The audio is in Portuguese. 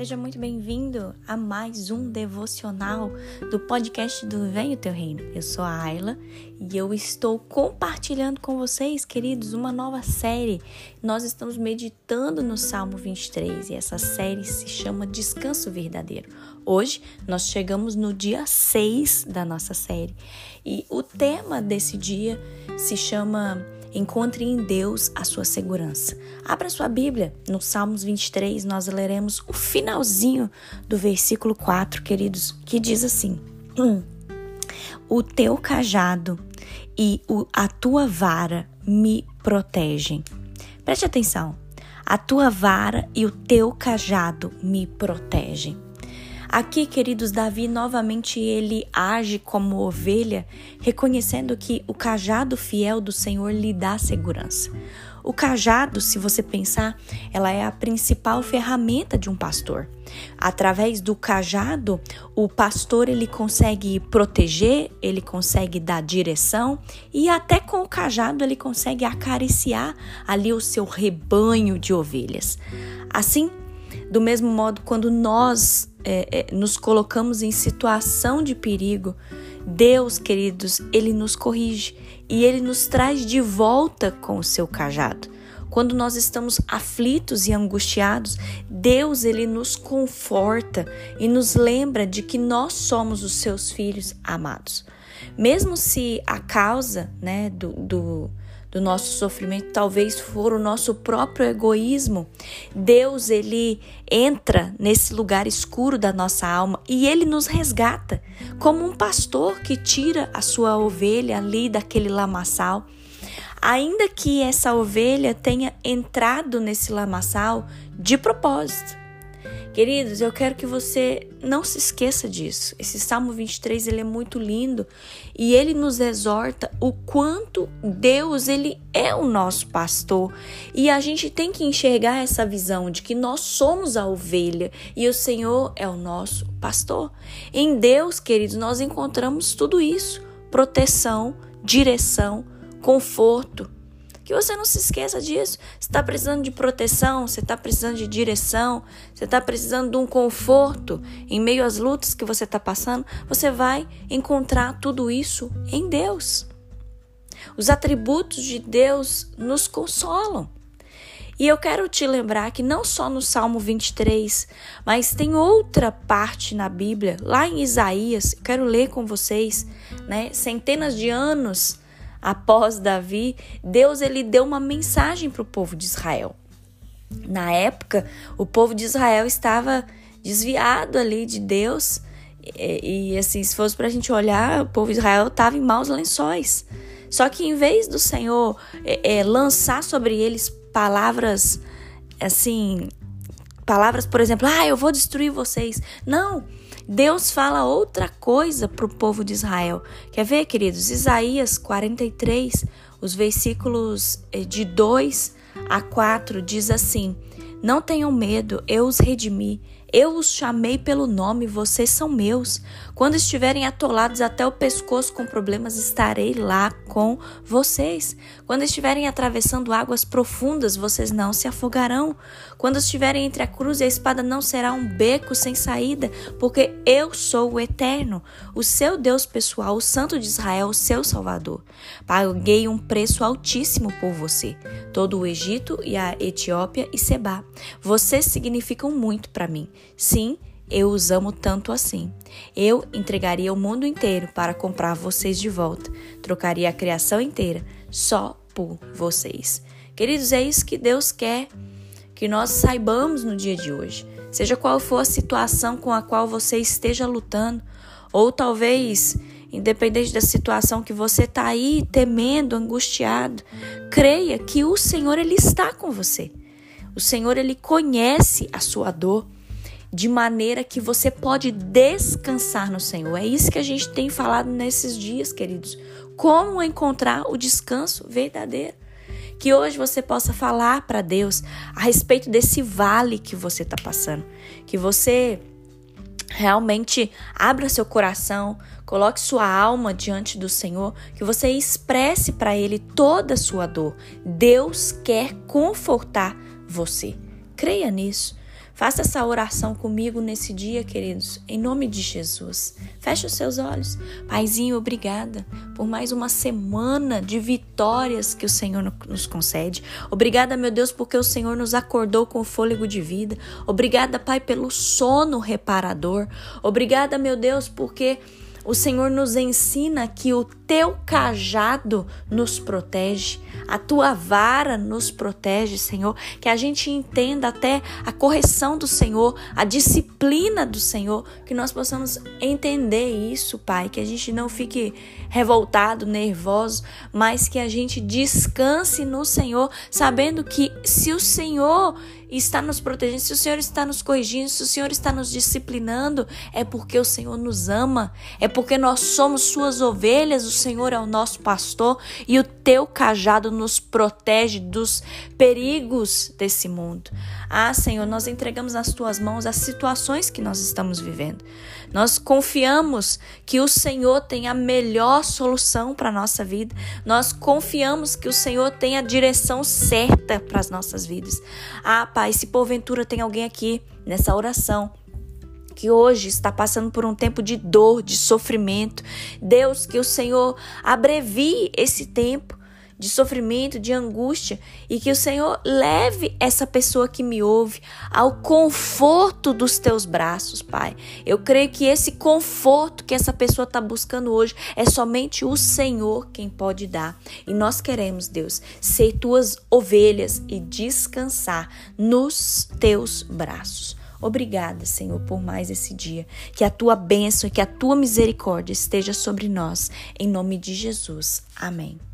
Seja muito bem-vindo a mais um devocional do podcast do Vem o Teu Reino. Eu sou a Ayla e eu estou compartilhando com vocês, queridos, uma nova série. Nós estamos meditando no Salmo 23 e essa série se chama Descanso Verdadeiro. Hoje nós chegamos no dia 6 da nossa série e o tema desse dia se chama Encontre em Deus a sua segurança. Abra sua Bíblia. No Salmos 23, nós leremos o finalzinho do versículo 4, queridos, que diz assim: hum, O teu cajado e o, a tua vara me protegem. Preste atenção. A tua vara e o teu cajado me protegem. Aqui, queridos, Davi novamente ele age como ovelha, reconhecendo que o cajado fiel do Senhor lhe dá segurança. O cajado, se você pensar, ela é a principal ferramenta de um pastor. Através do cajado, o pastor ele consegue proteger, ele consegue dar direção e até com o cajado ele consegue acariciar ali o seu rebanho de ovelhas. Assim, do mesmo modo, quando nós é, é, nos colocamos em situação de perigo, Deus, queridos, Ele nos corrige e Ele nos traz de volta com o seu cajado. Quando nós estamos aflitos e angustiados, Deus ele nos conforta e nos lembra de que nós somos os seus filhos amados. Mesmo se a causa né, do, do do nosso sofrimento talvez for o nosso próprio egoísmo. Deus, ele entra nesse lugar escuro da nossa alma e ele nos resgata, como um pastor que tira a sua ovelha ali daquele lamaçal. Ainda que essa ovelha tenha entrado nesse lamaçal de propósito, Queridos, eu quero que você não se esqueça disso. Esse Salmo 23, ele é muito lindo e ele nos exorta o quanto Deus, ele é o nosso pastor. E a gente tem que enxergar essa visão de que nós somos a ovelha e o Senhor é o nosso pastor. Em Deus, queridos, nós encontramos tudo isso: proteção, direção, conforto, que você não se esqueça disso. Você está precisando de proteção, você está precisando de direção, você está precisando de um conforto em meio às lutas que você está passando. Você vai encontrar tudo isso em Deus. Os atributos de Deus nos consolam. E eu quero te lembrar que não só no Salmo 23, mas tem outra parte na Bíblia, lá em Isaías, quero ler com vocês, né? Centenas de anos após Davi, Deus ele deu uma mensagem para o povo de Israel. Na época, o povo de Israel estava desviado ali de Deus. E, e assim, se fosse para a gente olhar, o povo de Israel estava em maus lençóis. Só que em vez do Senhor é, é, lançar sobre eles palavras assim, palavras, por exemplo, ah, eu vou destruir vocês. Não, Deus fala outra coisa para o povo de Israel. Quer ver, queridos? Isaías 43, os versículos eh, de 2 a 4 diz assim: Não tenham medo, eu os redimi eu os chamei pelo nome, vocês são meus. Quando estiverem atolados até o pescoço com problemas, estarei lá com vocês. Quando estiverem atravessando águas profundas, vocês não se afogarão. Quando estiverem entre a cruz e a espada, não será um beco sem saída, porque eu sou o eterno, o seu Deus pessoal, o Santo de Israel, o seu Salvador. Paguei um preço altíssimo por você, todo o Egito e a Etiópia e Seba. Vocês significam muito para mim. Sim, eu os amo tanto assim. Eu entregaria o mundo inteiro para comprar vocês de volta. Trocaria a criação inteira só por vocês. Queridos, é isso que Deus quer que nós saibamos no dia de hoje. Seja qual for a situação com a qual você esteja lutando, ou talvez, independente da situação que você está aí temendo, angustiado, creia que o Senhor ele está com você. O Senhor ele conhece a sua dor de maneira que você pode descansar no Senhor. É isso que a gente tem falado nesses dias, queridos. Como encontrar o descanso verdadeiro. Que hoje você possa falar para Deus a respeito desse vale que você está passando. Que você realmente abra seu coração, coloque sua alma diante do Senhor, que você expresse para Ele toda a sua dor. Deus quer confortar você. Creia nisso. Faça essa oração comigo nesse dia, queridos, em nome de Jesus. Feche os seus olhos. Paizinho, obrigada por mais uma semana de vitórias que o Senhor nos concede. Obrigada, meu Deus, porque o Senhor nos acordou com fôlego de vida. Obrigada, Pai, pelo sono reparador. Obrigada, meu Deus, porque o Senhor nos ensina que o teu cajado nos protege, a tua vara nos protege, Senhor. Que a gente entenda até a correção do Senhor, a disciplina do Senhor, que nós possamos entender isso, Pai. Que a gente não fique revoltado, nervoso, mas que a gente descanse no Senhor, sabendo que se o Senhor está nos protegendo, se o Senhor está nos corrigindo, se o Senhor está nos disciplinando, é porque o Senhor nos ama, é porque nós somos suas ovelhas, Senhor é o nosso pastor e o teu cajado nos protege dos perigos desse mundo. Ah, Senhor, nós entregamos nas tuas mãos as situações que nós estamos vivendo. Nós confiamos que o Senhor tem a melhor solução para a nossa vida. Nós confiamos que o Senhor tem a direção certa para as nossas vidas. Ah, Pai, se porventura tem alguém aqui nessa oração que hoje está passando por um tempo de dor, de sofrimento. Deus, que o Senhor abrevie esse tempo de sofrimento, de angústia, e que o Senhor leve essa pessoa que me ouve ao conforto dos teus braços, Pai. Eu creio que esse conforto que essa pessoa está buscando hoje é somente o Senhor quem pode dar. E nós queremos, Deus, ser tuas ovelhas e descansar nos teus braços. Obrigada, Senhor, por mais esse dia. Que a tua bênção e que a tua misericórdia esteja sobre nós. Em nome de Jesus. Amém.